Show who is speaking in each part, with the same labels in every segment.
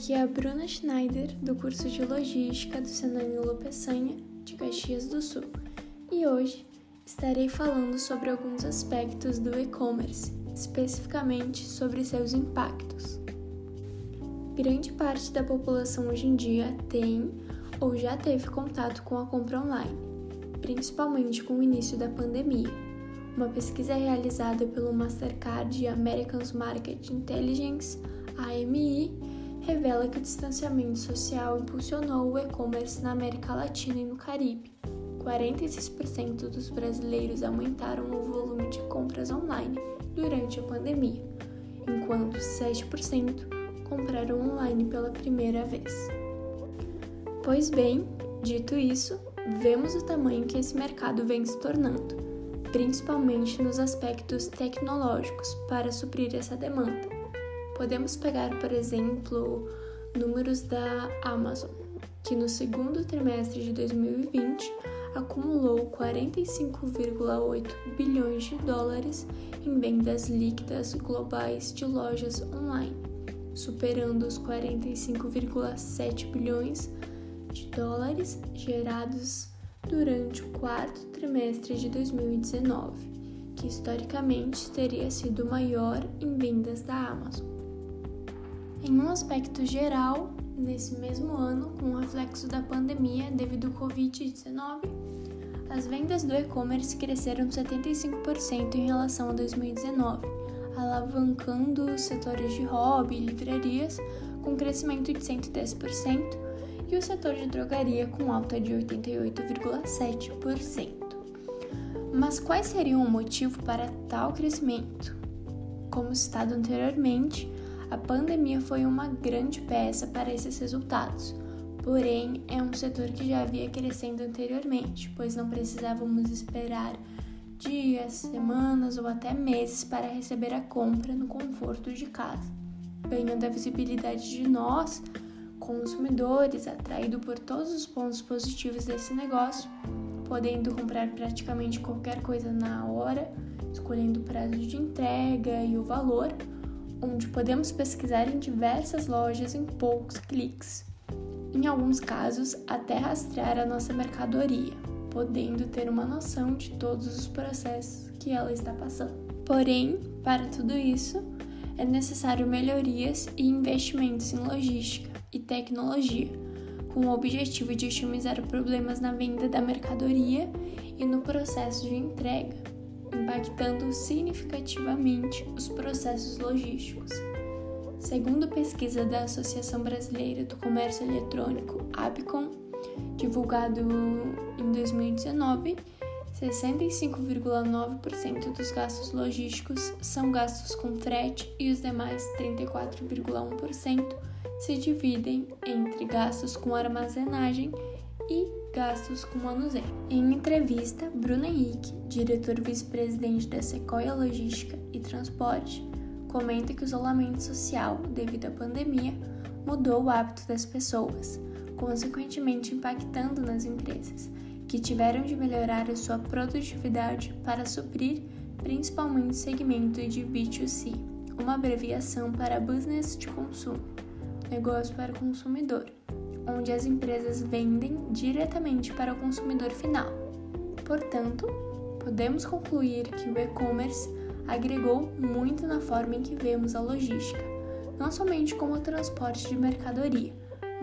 Speaker 1: Aqui é a Bruna Schneider, do curso de Logística do Senani Peçanha, de Caxias do Sul, e hoje estarei falando sobre alguns aspectos do e-commerce, especificamente sobre seus impactos. Grande parte da população hoje em dia tem ou já teve contato com a compra online, principalmente com o início da pandemia. Uma pesquisa realizada pelo Mastercard Americans Market Intelligence, AMI, revela que o distanciamento social impulsionou o e-commerce na América Latina e no Caribe. 46% dos brasileiros aumentaram o volume de compras online durante a pandemia, enquanto 7% compraram online pela primeira vez. Pois bem, dito isso, vemos o tamanho que esse mercado vem se tornando, principalmente nos aspectos tecnológicos, para suprir essa demanda. Podemos pegar, por exemplo, números da Amazon, que no segundo trimestre de 2020 acumulou 45,8 bilhões de dólares em vendas líquidas globais de lojas online, superando os 45,7 bilhões de dólares gerados durante o quarto trimestre de 2019, que historicamente teria sido o maior em vendas da Amazon. Em um aspecto geral, nesse mesmo ano, com o reflexo da pandemia devido ao Covid-19, as vendas do e-commerce cresceram 75% em relação a 2019, alavancando os setores de hobby e livrarias com crescimento de 110% e o setor de drogaria com alta de 88,7%. Mas quais seriam o motivo para tal crescimento? Como citado anteriormente, a pandemia foi uma grande peça para esses resultados, porém é um setor que já havia crescendo anteriormente, pois não precisávamos esperar dias, semanas ou até meses para receber a compra no conforto de casa, ganhando a visibilidade de nós, consumidores, atraído por todos os pontos positivos desse negócio, podendo comprar praticamente qualquer coisa na hora, escolhendo o prazo de entrega e o valor onde podemos pesquisar em diversas lojas em poucos cliques. Em alguns casos, até rastrear a nossa mercadoria, podendo ter uma noção de todos os processos que ela está passando. Porém, para tudo isso, é necessário melhorias e investimentos em logística e tecnologia, com o objetivo de otimizar problemas na venda da mercadoria e no processo de entrega impactando significativamente os processos logísticos. Segundo pesquisa da Associação Brasileira do Comércio Eletrônico, ABCOM, divulgado em 2019, 65,9% dos gastos logísticos são gastos com frete e os demais 34,1% se dividem entre gastos com armazenagem e gastos com manuseio. Em entrevista, Bruno Henrique, diretor vice-presidente da Sequoia Logística e Transporte, comenta que o isolamento social devido à pandemia mudou o hábito das pessoas, consequentemente impactando nas empresas, que tiveram de melhorar a sua produtividade para suprir principalmente o segmento de B2C, uma abreviação para Business de Consumo, negócio para o consumidor onde as empresas vendem diretamente para o consumidor final. Portanto, podemos concluir que o e-commerce agregou muito na forma em que vemos a logística, não somente como transporte de mercadoria,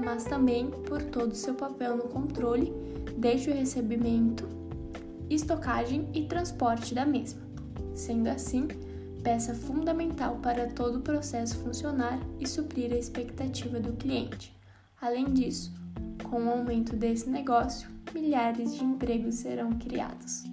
Speaker 1: mas também por todo o seu papel no controle, desde o recebimento, estocagem e transporte da mesma. Sendo assim, peça fundamental para todo o processo funcionar e suprir a expectativa do cliente. Além disso, com o aumento desse negócio, milhares de empregos serão criados.